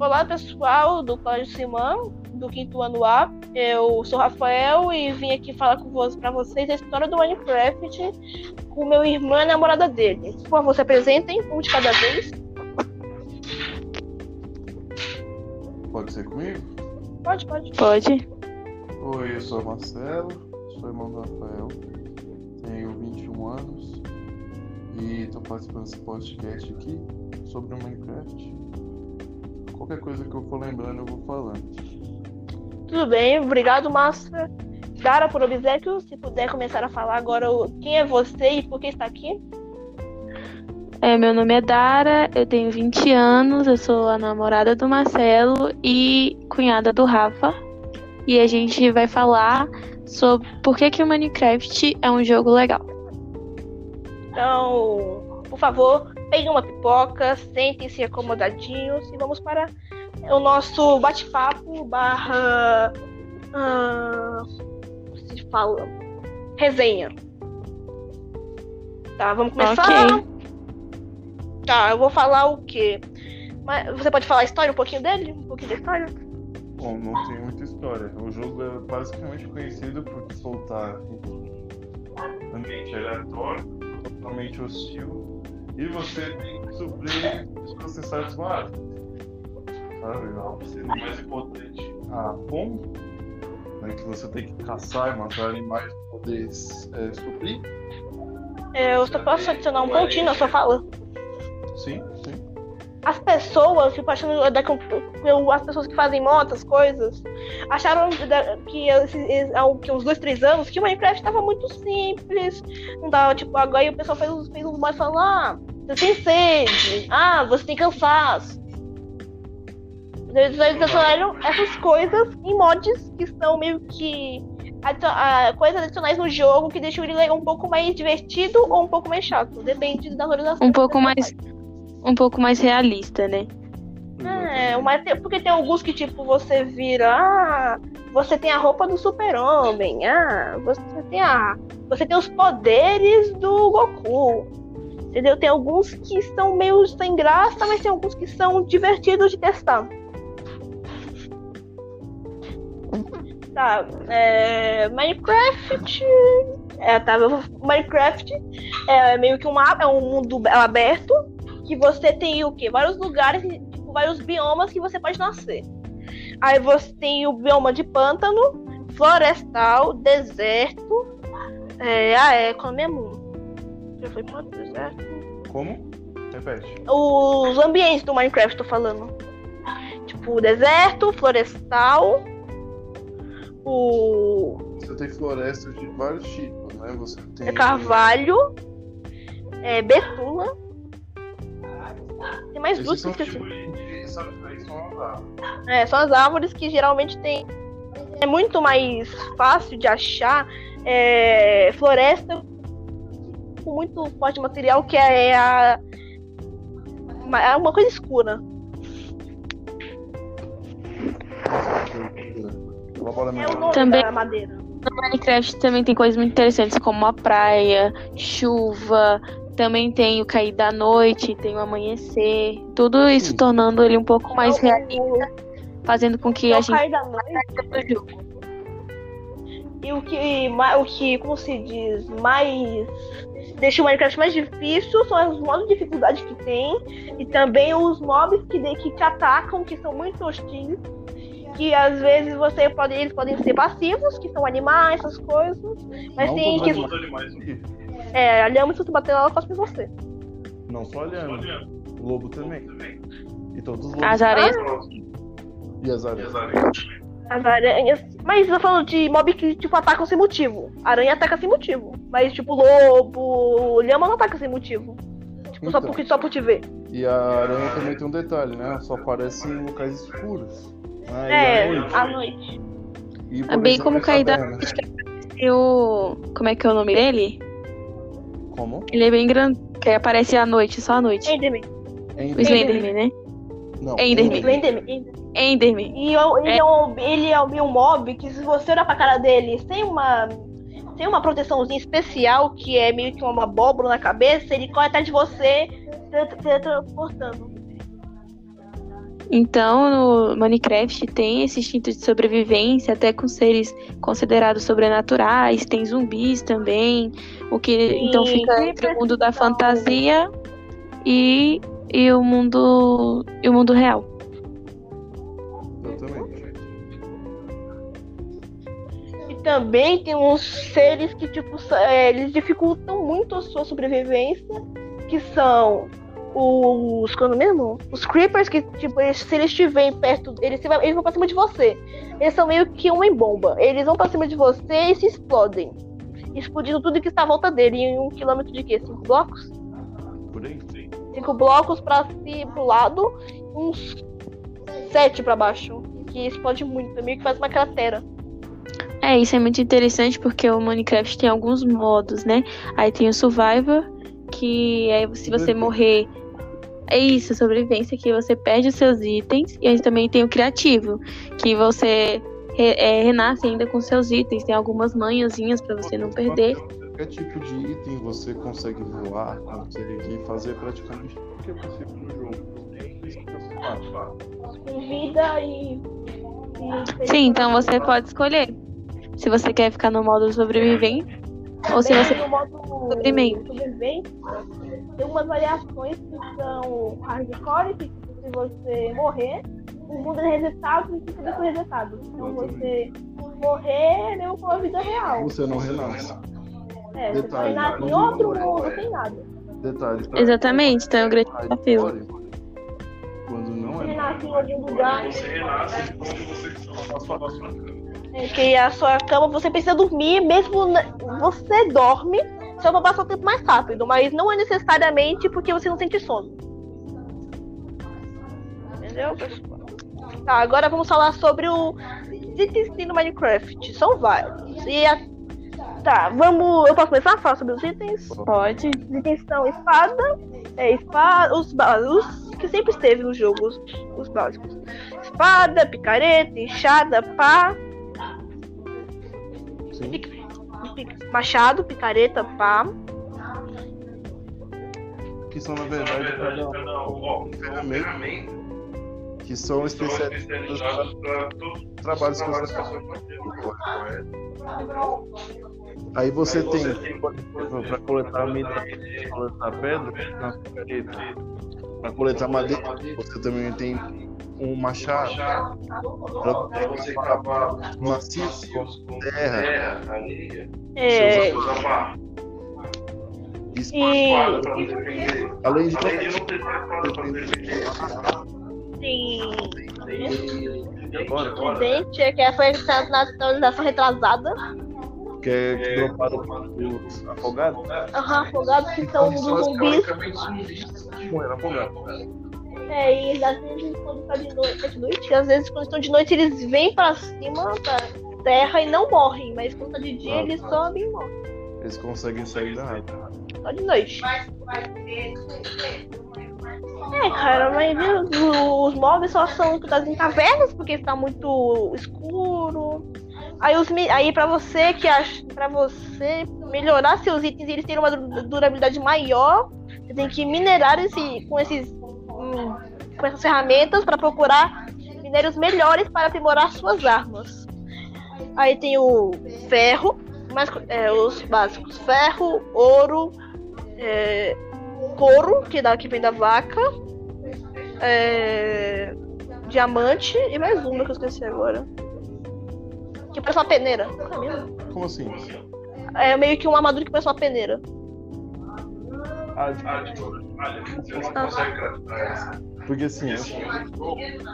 Olá pessoal do Colégio Simão, do quinto ano A. Eu sou Rafael e vim aqui falar com vocês, pra vocês a história do Minecraft com meu irmão e a namorada dele. Por favor, se apresentem, um de cada vez. Pode ser comigo? Pode, pode. Pode. Oi, eu sou Marcelo, sou irmão do Rafael, tenho 21 anos e estou participando desse podcast aqui sobre o Minecraft. Qualquer coisa que eu for lembrando, eu vou falando. Tudo bem, obrigado, Márcia. Dara por obséquio, se puder começar a falar agora quem é você e por que está aqui. É, meu nome é Dara, eu tenho 20 anos, eu sou a namorada do Marcelo e cunhada do Rafa. E a gente vai falar sobre por que, que o Minecraft é um jogo legal. Então, por favor, peguem uma pipoca, sentem-se acomodadinhos e vamos para o nosso bate-papo barra. como se fala? Resenha. Tá, vamos começar. Ok. Tá, eu vou falar o quê? Mas você pode falar a história, um pouquinho dele? Um pouquinho da história? Bom, não tem muita história. O jogo é basicamente conhecido por soltar ambiente aleatório, totalmente hostil, e você tem que suprir os seus necessários básicos. Sabe? Sendo mais importante a fome, né, que você tem que caçar e matar animais para poder é, suprir. É, eu só posso adicionar um pontinho na sua fala. Sim, sim. as pessoas, tipo, achando da, eu- as pessoas que fazem motos, coisas, acharam da- que, esses- há que uns dois, três anos que o Minecraft tava muito simples. Não dava, tipo, agora o pessoal fez, fez uns mods falando, ah, você tem sede, ah, você tem cansaço. Eles adicionaram essas coisas em mods que são meio que adi- ah, coisas adicionais no jogo que deixam ele um pouco mais divertido ou um pouco mais chato. Depende da valorização. Um pouco mais, um pouco mais realista, né? É, mas tem, porque tem alguns que, tipo, você vira. Ah, você tem a roupa do super-homem. Ah, você tem a. Você tem os poderes do Goku. Entendeu? Tem alguns que são meio sem graça, mas tem alguns que são divertidos de testar. Tá, é, Minecraft. É, tá, Minecraft é meio que um, a- é um mundo aberto que você tem o quê? Vários lugares, tipo, vários biomas que você pode nascer. Aí você tem o bioma de pântano, florestal, deserto. É, ah, é, é mesmo? Já foi para deserto. Como? Repete. Os ambientes do Minecraft, tô falando. Tipo, deserto, florestal. O Você tem florestas de vários tipos, né? Você tem. é carvalho. É betula. Tem mais duas Esses que são de. Aí são as árvores. É, são as árvores que geralmente tem. É muito mais fácil de achar é, floresta com muito forte material que é a. uma- é uma coisa escura. Uma bola É Também-. No Minecraft também tem coisas muito interessantes, como a praia, chuva, também tem o cair da noite, tem o amanhecer, tudo isso Sim. tornando ele um pouco mais Então, realista, fazendo com que o, a gente cair da noite do jogo. E o que, o que, como se diz, mais deixa o Minecraft mais difícil são os modos de dificuldade que tem e também os mobs que, de- que te atacam, que são muito hostis. Que às vezes você pode, eles podem ser passivos, que são animais, essas coisas. Mas Não tem que. animais. É, a lhama, se tu bater nela, ela faz pra você. Não só olhando. O lobo também. E todos os lobos. As areias. E as aranhas. As aranhas. Mas eu falando de mob que, tipo, atacam sem motivo. Aranha ataca sem motivo. Mas, tipo, lobo, lhama não ataca sem motivo. Tipo, só, Então. por, só por te ver. E a aranha também tem um detalhe, né? Só aparece em locais escuros. né? E É, à noite. à noite. E, É bem como cair da noite que apareceu. Como é que é o nome dele? Como? Ele é bem grande, que aparece à noite, só à noite. Enderman. O Enderman. Slenderman, né? Não, Enderman. Enderman. Enderman. Enderman. E eu- ele é, um, ele é um mob que se você olhar pra cara dele sem uma. Sem uma proteçãozinha especial, que é meio que uma abóbora na cabeça, ele corre atrás de você, transportando. Então, no Minecraft tem esse instinto de sobrevivência, até com seres considerados sobrenaturais, tem zumbis também, o que Sim, então fica entre o mundo da fantasia e, e o mundo e o mundo real. Exatamente. E também tem uns seres que, tipo, é, eles dificultam muito a sua sobrevivência, que são os. Quando mesmo? Os creepers, que, tipo, eles- se eles estiverem perto. Eles, eles vão pra cima de você. Eles são meio que uma em bomba. Eles vão pra cima de você e se explodem. Explodindo tudo que está à volta dele. Em um quilômetro de quê? Cinco blocos? Por aí? Cinco blocos pra si pro lado, uns sete pra baixo. Que explode muito, é meio que faz uma cratera. É, isso é muito interessante porque o Minecraft tem alguns modos, né? Aí tem o Survivor, que aí se você morrer. É isso, sobrevivência, que você perde os seus itens. E aí também tem o Criativo, que você re- é, renasce ainda com seus itens. Tem algumas manhãzinhas pra você não perder. Qualquer tipo de item você consegue voar, consegue fazer praticamente tudo que é possível no jogo. Com vida e. Sim, então você pode escolher se você quer ficar no modo sobrevivente ou se você. no modo sobrevivência, tem umas variações que são hardcore, que se você morrer, o mundo é resetado e fica depois resetado. Então você morrer é mesmo com a vida real. Você não renasce. É, você Detalhe, nasce em outro mundo sem nada. Detalhe. pra- Exatamente, então é um grande desafio. Quando não Você é nasce em algum lugar. Você renasce onde você que a sua cama você precisa dormir, mesmo na- você dorme, só pra passar o tempo mais rápido, mas não é necessariamente porque você não sente sono. Entendeu, pessoal? Tá, agora vamos falar sobre o itens que tem no Minecraft. São vários. E a... Tá, vamos. Eu posso começar a falar sobre os itens? Pode. Os itens são espada, é, espada, os, os que sempre esteve nos jogos, os básicos. Espada, picareta, enxada, pá, Sim. pic- pic- machado, picareta, pá. Que são, na verdade, cada um ferramenta que são especializadas para todos os trabalhos que você faz. Aí você tem, para coletar minério, coletar pedra. Para coletar madeira, você também tem um machado. Para você cavar maciço, com terra, É, espada. e Além de tem agora, Tridente, é que foi na atualização retrasada. que é dropado pelos afogados, Aham, afogados que são dos zumbis. morreram afogados. É, e às vezes quando tá de noite, é de noite, às vezes quando estão de noite eles vêm pra cima da terra e não morrem, mas quando tá de dia Ah, eles tá. sobem e morrem. Eles conseguem sair da água. Só de noite. É, cara, maioria dos mobs só são encontrados em cavernas porque está muito escuro. Aí, os, aí pra você que acha, pra você melhorar seus itens e eles terem uma du- durabilidade maior, você tem que minerar esse, com esses hum, com essas ferramentas para procurar minérios melhores para aprimorar suas armas. Aí tem o ferro, mas é, os básicos: ferro, ouro, é, couro, que, dá, que vem da vaca, é, diamante e mais uma que eu esqueci agora. Que parece uma peneira. Não? Como assim? É meio que uma armadura que parece uma peneira. Ah, Porque assim,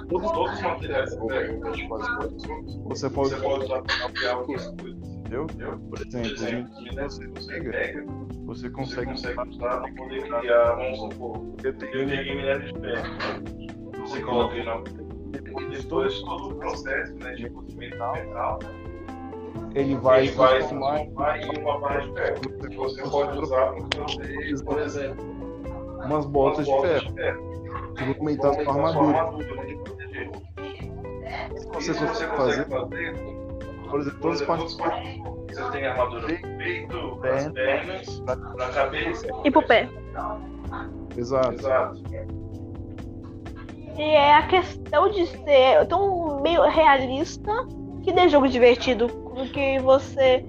todos, todos os materiais que você pode usar para criar outras coisas. Entendeu? Por exemplo, você pega, você consegue usar para poder criar, vamos supor, eu peguei minério de ferro. Você coloca ele na depois de todo, o processo né, de metal, ele vai, vai se transformar em uma barra de ferro. que Você pode usar para fazer, por exemplo, umas botas de ferro. Que vão aumentar a armadura. Se você consegue fazer, por exemplo, todas as partes você tem armadura no peito, nas pernas, na cabeça. E pro pé. Exato. E é a questão de ser tão meio realista que dê jogo divertido. Porque você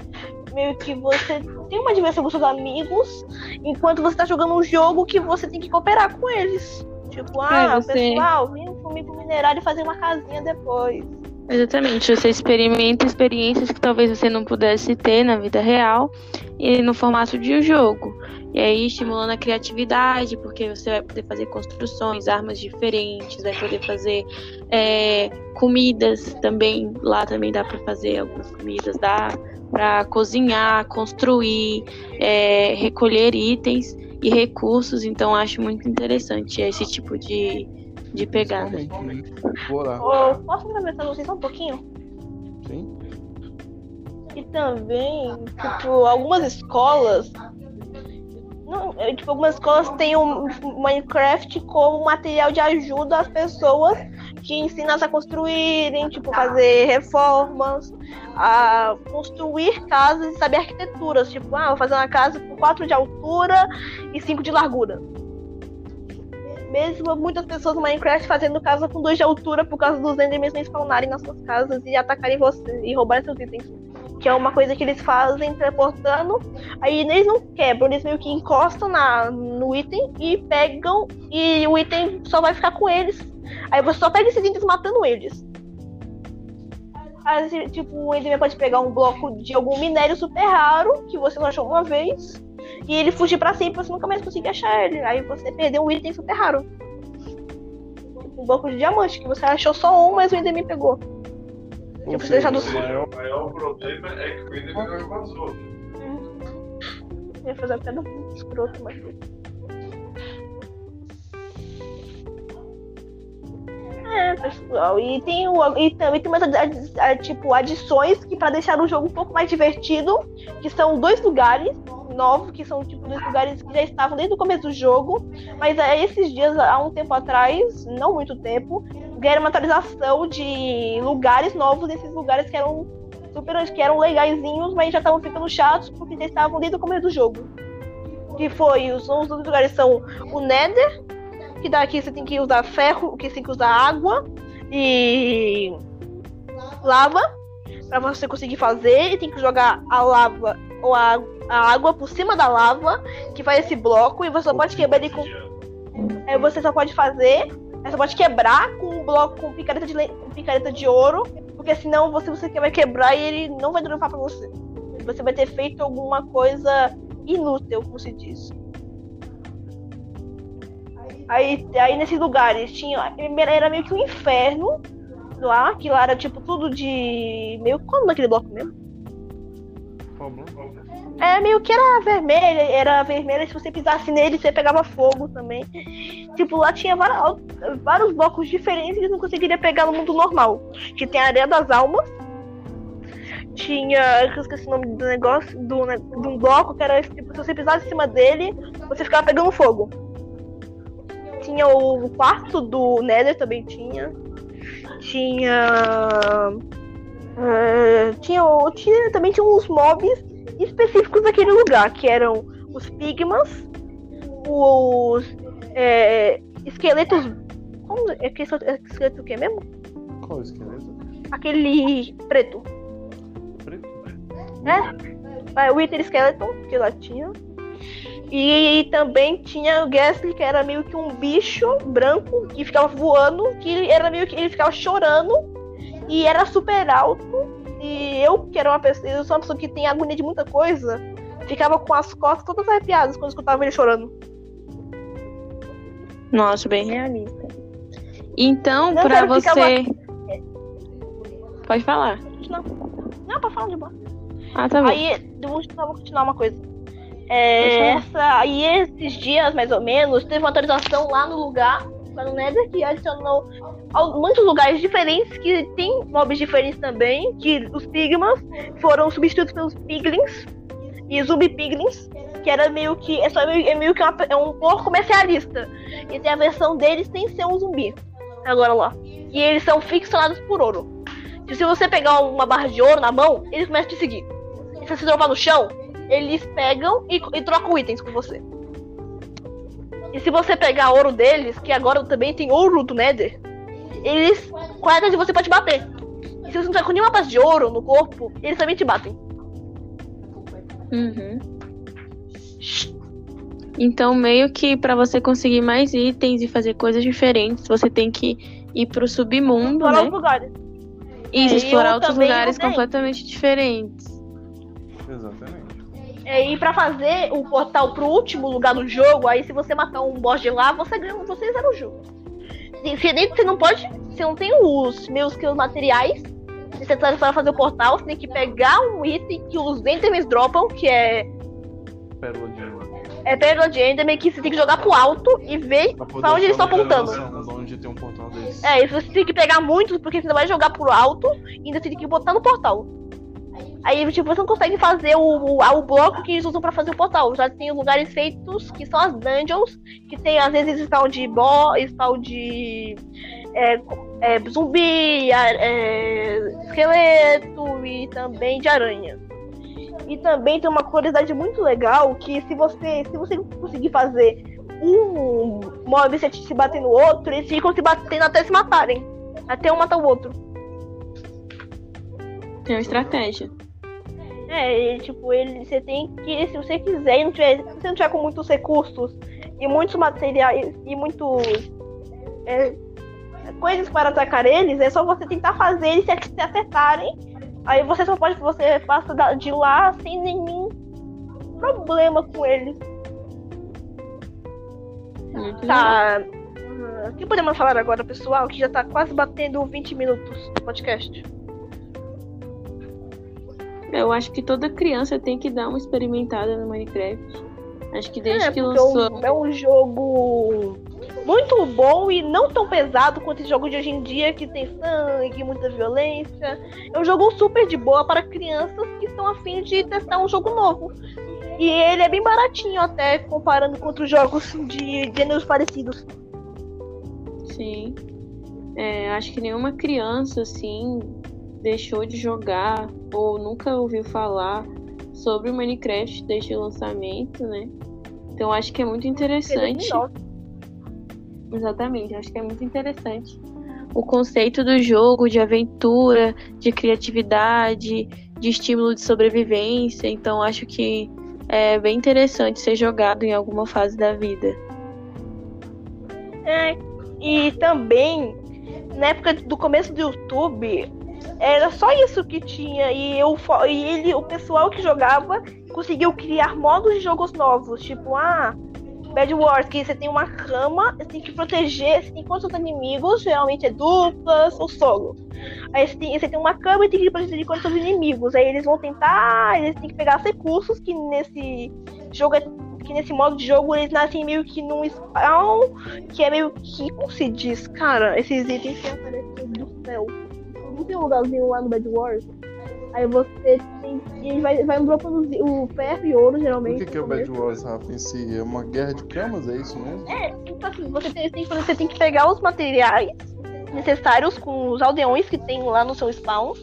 meio que você tem uma diversão com seus amigos enquanto você tá jogando um jogo que você tem que cooperar com eles. Tipo, ah, É, você- pessoal, vem comigo minerar e fazer uma casinha depois. Exatamente, você experimenta experiências que talvez você não pudesse ter na vida real e no formato de um jogo. E aí estimulando a criatividade, porque você vai poder fazer construções, armas diferentes, vai poder fazer é, comidas também. Lá também dá para fazer algumas comidas, dá para cozinhar, construir, é, recolher itens e recursos. Então acho muito interessante esse tipo de, de pegada. Realmente, Vou lá. Ô, posso com vocês só um pouquinho? Sim. E também, tipo, algumas escolas. Não, é, tipo, algumas escolas têm o Minecraft como material de ajuda às pessoas que ensina a construírem, tipo, fazer reformas, a construir casas e saber arquiteturas. Tipo, ah, vou fazer uma casa com 4 de altura e 5 de largura. Mesmo muitas pessoas no Minecraft fazendo casa com 2 de altura por causa dos endermans não spawnarem nas suas casas e atacarem você e roubarem seus itens que é uma coisa que eles fazem teleportando. Aí eles não quebram, eles meio que encostam na, no item e pegam, e o item só vai ficar com eles. Aí você só pega esses itens matando eles. Aí, tipo, o Enderman pode pegar um bloco de algum minério super raro, que você só achou uma vez, e ele fugir pra sempre, você nunca mais conseguir achar ele. Aí você perdeu um item super raro. Um bloco de diamante, que você achou só um, mas o Enderman pegou. Seja, não- O maior, problema é que o Enderman vazou. Eu ia fazer piada muito escrota, mas. É, pessoal. E tem, o, e também tem umas tipo, adições que pra deixar o jogo um pouco mais divertido, que são dois lugares novos, que são tipo dois lugares que já estavam desde o começo do jogo. Mas é, esses dias, há um tempo atrás, não muito tempo, ganharam uma atualização de lugares novos, esses lugares que eram super que eram legaisinhos, mas já estavam ficando chatos porque já estavam desde o começo do jogo. Que foi, os, dois lugares são o Nether, que daqui você tem que usar ferro, que você tem que usar água e lava pra você conseguir fazer, e tem que jogar a lava ou a, a água por cima da lava, que faz esse bloco, e você só pode quebrar ele com. Aí você só pode fazer, você pode quebrar com um bloco com picareta de, le- com picareta de ouro, porque senão você, você vai quebrar e ele não vai dropar pra você. Você vai ter feito alguma coisa inútil, como se diz. Aí, aí nesses lugares tinha. Era meio que um inferno lá, que lá era tipo tudo de. meio. Qual é o nome daquele bloco mesmo? É, meio que era vermelha, era vermelha, se você pisasse nele, você pegava fogo também. Tipo, lá tinha vários, blocos diferentes que não conseguiria pegar no mundo normal. Que tem a areia das almas. Tinha. Eu esqueci o nome do negócio, do, ne- de um bloco que era tipo, se você pisasse em cima dele, você ficava pegando fogo. Tinha o quarto do Nether também tinha. Tinha. Eh, tinha, tinha também tinha uns mobs específicos daquele lugar, que eram os Pigmas, os é, esqueletos. Como é que é esqueleto o que mesmo? Qual esqueleto? Aquele preto. Preto? É, o Wither Skeleton, que lá tinha. E, também tinha o Ghastly, que era meio que um bicho branco que ficava voando, que era meio que ele ficava chorando e era super alto. E eu, que era uma pessoa, eu sou uma pessoa que tem agonia de muita coisa, ficava com as costas todas arrepiadas quando escutava ele chorando. Nossa, bem realista. Então, Não, pra você. Pode falar. Não, não, pra falar de boa. Ah, tá bom. Aí, eu vou continuar, vou continuar uma coisa. É, essa, aí esses dias, mais ou menos, teve uma atualização lá no lugar, lá no Nether, que adicionou muitos lugares diferentes, que tem mobs diferentes também, que os Pigmas foram substituídos pelos Piglins e Zumbi Piglins, que era meio que, é, só meio, é meio que uma- é um porco comercialista. E tem a versão deles sem ser um zumbi. Agora lá. E eles são fixados por ouro. E se você pegar uma barra de ouro na mão, eles começam a te seguir. E se você dropar no chão, eles pegam e, e trocam itens com você. E se você pegar ouro deles, que agora também tem ouro do Nether, eles correm de você pra te bater. E se você não tiver com nenhuma paz de ouro no corpo, eles também te batem. Uhum. Então, meio que pra você conseguir mais itens e fazer coisas diferentes, você tem que ir pro submundo, Fora né? os lugares. Isso, É, e explorar outros lugares completamente diferentes. Exatamente. É, e pra fazer o portal pro último lugar do jogo, aí se você matar um boss de lá, você ganha, você zera o jogo. Se nem- você não pode, você não tem os meus que os materiais necessários para fazer o portal, você tem que pegar um item que os Endermans dropam, que é, Pérola de Ela. é Pérola de Enderman, que você tem que jogar pro alto e ver Pra onde eles estão apontando. Onde tem um portal desse. É, isso você tem que pegar muitos, porque você vai jogar pro alto e ainda tem que botar no portal. Aí, tipo, você não consegue fazer o, o, o bloco que eles usam pra fazer o portal. Já tem lugares feitos, que são as dungeons, que tem, às vezes, spawn de boss, spawn de é, é, zumbi, é, esqueleto e também de aranha. E também tem uma curiosidade muito legal, que se você, se você conseguir fazer um mob se bater no outro, eles ficam se batendo até se matarem. Até um matar o outro. Tem uma estratégia. É, e, tipo, ele, você tem que, se você quiser, e não tiver, se você não tiver com muitos recursos e muitos materiais e muitos é, coisas para atacar eles, é só você tentar fazer eles se acertarem. Aí você só pode, você passa de lá sem nenhum problema com eles. Tá. O que podemos falar agora, pessoal? Que já tá quase batendo 20 minutos o podcast. Eu acho que toda criança tem que dar uma experimentada no Minecraft. Acho que desde é, que lançou. é um- é um jogo muito bom e não tão pesado quanto esse jogo de hoje em dia, que tem sangue, muita violência. É um jogo super de boa para crianças que estão afim de testar um jogo novo. E ele é bem baratinho até, comparando com outros jogos de gêneros parecidos. Sim. É, acho que nenhuma criança, assim, deixou de jogar ou nunca ouviu falar sobre o Minecraft desde o lançamento, né? Então acho que é muito interessante. 2009. Exatamente, acho que é muito interessante. O conceito do jogo, de aventura, de criatividade, de estímulo de sobrevivência. Então acho que é bem interessante ser jogado em alguma fase da vida. É, e também, na época do começo do YouTube, era só isso que tinha. E, eu, e ele, o pessoal que jogava conseguiu criar modos de jogos novos. Tipo, ah, Bad Wars, que você tem uma cama, você tem que proteger, você tem quantos inimigos, geralmente é duplas ou solo. Aí você tem, você tem uma cama e tem que proteger contra seus inimigos. Aí eles vão tentar, eles têm que pegar os recursos que nesse jogo é que nesse modo de jogo eles nascem meio que num spawn que é meio que, como se diz, cara, esses itens que aparecem do céu. Não tem um lugarzinho lá no Bad Wars? Aí você tem que. Vai, vai dropando o ferro e ouro, O geralmente. que, que é o Bad. Wars, Rafa, em si? É uma guerra de camas, é isso mesmo? É, tipo assim, você tem, tem- você tem que pegar os materiais necessários com os aldeões que tem lá no seu spawn.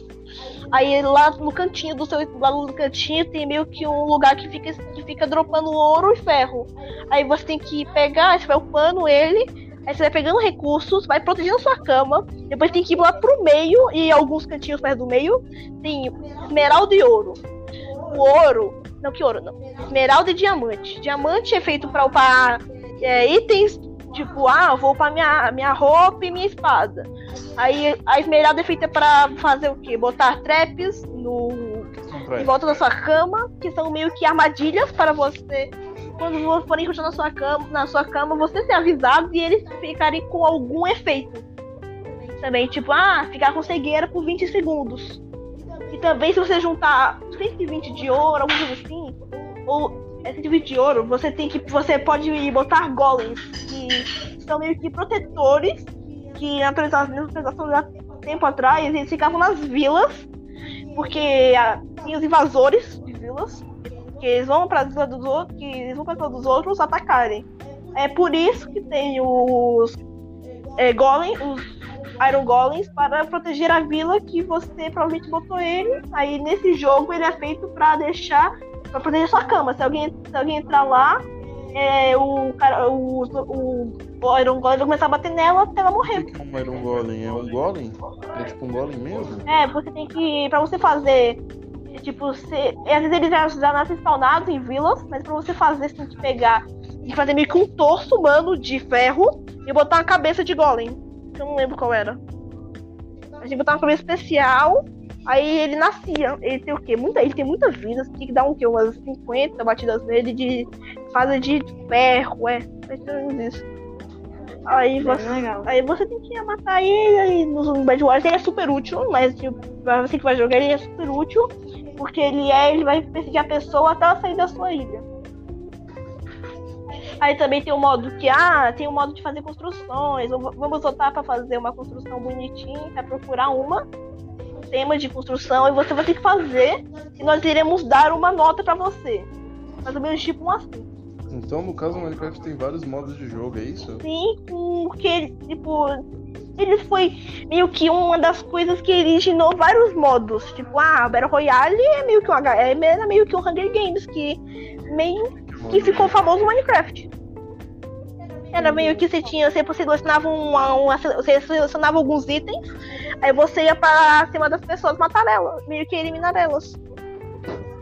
Aí lá no cantinho do seu. Lá no cantinho tem meio que um lugar que fica, que fica dropando ouro e ferro. Aí você tem que pegar, você vai upando ele. Aí você vai pegando recursos, vai protegendo sua cama. Depois tem que ir lá pro meio e alguns cantinhos perto do meio. Tem esmeralda e ouro. O ouro. Não, que ouro não. Esmeralda e diamante. Diamante é feito pra upar é, itens tipo, ah, eu vou upar minha, minha roupa e minha espada. Aí a esmeralda é feita pra fazer o quê? Botar traps no, em volta da sua cama, que são meio que armadilhas para você. Quando forem encostar na sua cama, na sua cama, você ser avisado e eles ficarem com algum efeito. Também, tipo, ah, ficar com cegueira por 20 segundos. E também se você juntar 120 de ouro, alguma coisa assim, ou é 120 de ouro, você tem que. Você pode botar golems, que são meio que protetores, que na atualização, de tempo atrás, eles ficavam nas vilas porque ah, tem os invasores de vilas, que eles vão para vila dos outros, que eles vão para vila dos outros atacarem. É por isso que tem os é, golem, os Iron Golems para proteger a vila que você provavelmente botou ele. Aí nesse jogo ele é feito para deixar para proteger sua cama. Se alguém, se alguém entrar lá, é, o cara, o, o, o Iron Golem vai começar a bater nela até ela O morrer. que que é um Iron Golem? É um Golem? É tipo um Golem mesmo? É, você tem que. Pra você fazer. Tipo, você. Às vezes eles já nascem spawnados em vilas, mas pra você fazer, você tem que pegar e fazer meio que um torso humano de ferro e botar uma cabeça de golem. Que eu não lembro qual era. A gente botar uma cabeça especial, aí ele nascia. Ele tem o quê? Muita, ele tem muitas vidas, tem que dar um quê? Umas 50 batidas nele de fase de ferro, é. Mais ou menos isso. Aí você. Legal. Aí você tem que matar ele, aí no Bad Wars ele é super útil, mas tipo, pra você que vai jogar ele é super útil, porque ele é, ele vai perseguir a pessoa até ela sair da sua ilha. Aí também tem o modo que, ah, tem o modo de fazer construções, vamos voltar pra fazer uma construção bonitinha, vai procurar uma tema de construção e você vai ter que fazer e nós iremos dar uma nota pra você. Mais ou menos tipo um assim. Então, no caso, o Minecraft tem vários modos de jogo, é isso? Sim, porque tipo, ele foi meio que uma das coisas que originou vários modos. Tipo, ah, Battle Royale é meio que um H- é era meio que um Hunger Games, que meio que ficou famoso no Minecraft. Era meio que você tinha, você selecionava uma, uma- você selecionava alguns itens, aí você ia pra cima das pessoas matar elas, meio que eliminar elas.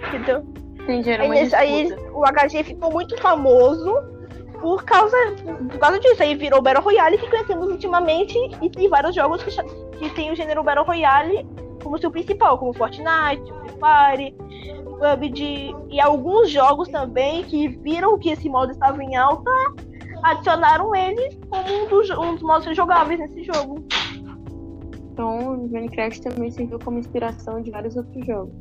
Entendeu? Entendi, era Aí, aí o HG ficou muito famoso por causa, por causa disso. Aí virou Battle Royale que conhecemos ultimamente e tem vários jogos que, que tem o gênero Battle Royale como seu principal, como Fortnite, Free Fire, PUBG e alguns jogos também que viram que esse modo estava em alta, adicionaram ele como um dos, um dos modos jogáveis nesse jogo. Então, o Minecraft também serviu como inspiração de vários outros jogos.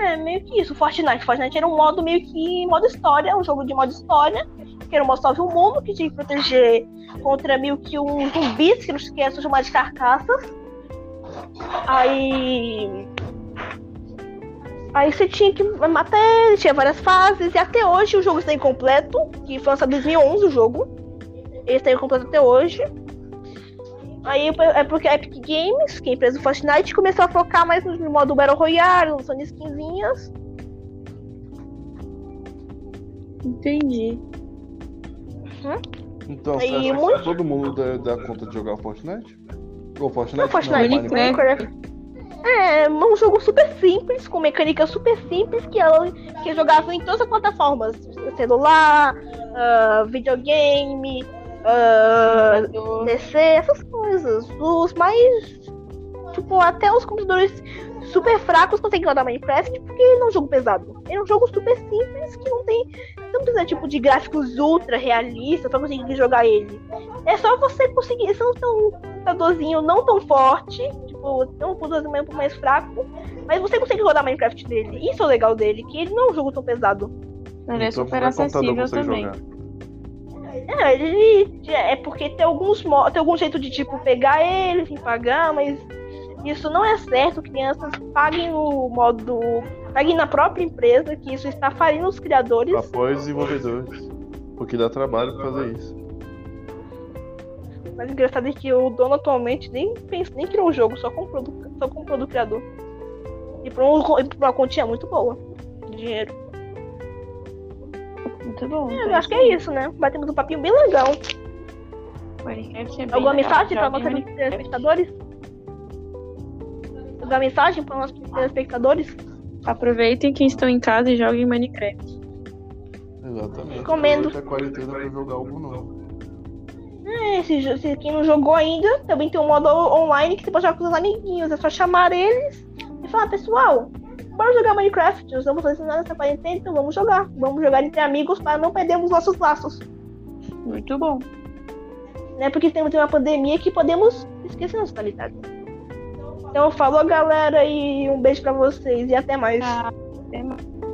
É, meio que isso. Fortnite. Fortnite era um modo meio que modo história, um jogo de modo história, que era um modo salve o mundo, que tinha que proteger contra meio que um zumbis, que eles que são chamados de carcaças. Aí. Aí você tinha que matar ele, tinha várias fases, e até hoje o jogo está incompleto, que foi lançado em 2011 o jogo. Ele está incompleto até hoje. Aí é porque a Epic Games, que é a empresa do Fortnite, começou a focar mais no modo Battle Royale, lançando skinzinhas. Entendi. Então, você acha muito- que todo mundo dá, dá conta de jogar Fortnite? Ou Fortnite? Não, Fortnite, Minecraft. Minecraft. É, um jogo super simples, com mecânica super simples, que ela que é jogável em todas as plataformas. Celular, ah, videogame, ah, PC, essas coisas. Os mais. Tipo, até os computadores super fracos conseguem rodar Minecraft porque ele não é um jogo pesado. Ele é um jogo super simples que não tem. Não precisa tipo de gráficos ultra realistas pra conseguir jogar ele. É só você conseguir. Não tem um computadorzinho não tão forte, tipo, tem um computadorzinho mais- um pouco mais fraco, mas você consegue rodar Minecraft dele. Isso é o legal dele, que ele não é um jogo tão pesado. Ele é super acessível você também. jogar. É, ele é porque tem alguns tem algum jeito de tipo pegar ele sem pagar, mas isso não é certo. Crianças paguem o modo, paguem na própria empresa, que isso está falindo os criadores. Os desenvolvedores. Porque dá trabalho fazer isso. Mas engraçado é que o dono atualmente nem pensa, nem criou o jogo, só comprou do, só comprou do criador. E por, um, uma quantia muito boa de dinheiro. Muito bom. É, eu acho que é isso, né? Batemos um papinho bem legal. Minecraft é bem Alguma legal. mensagem para nossos telespectadores? Alguma mensagem para nossos telespectadores? Aproveitem quem estão em casa e joguem Minecraft. Exatamente. Comendo. Aproveita a quarentena pra jogar algo novo. É, se, se quem não jogou ainda, também tem um modo online que você pode jogar com os amiguinhos. É só chamar eles e falar, pessoal, bora jogar Minecraft. Nós estamos fazendo nessa quarentena, então vamos jogar. Vamos jogar entre amigos para não perdermos nossos laços. Muito bom. Né? Porque temos uma pandemia que podemos esquecer nossa qualidade. Então falou galera e um beijo pra vocês e até mais. Ah, até mais.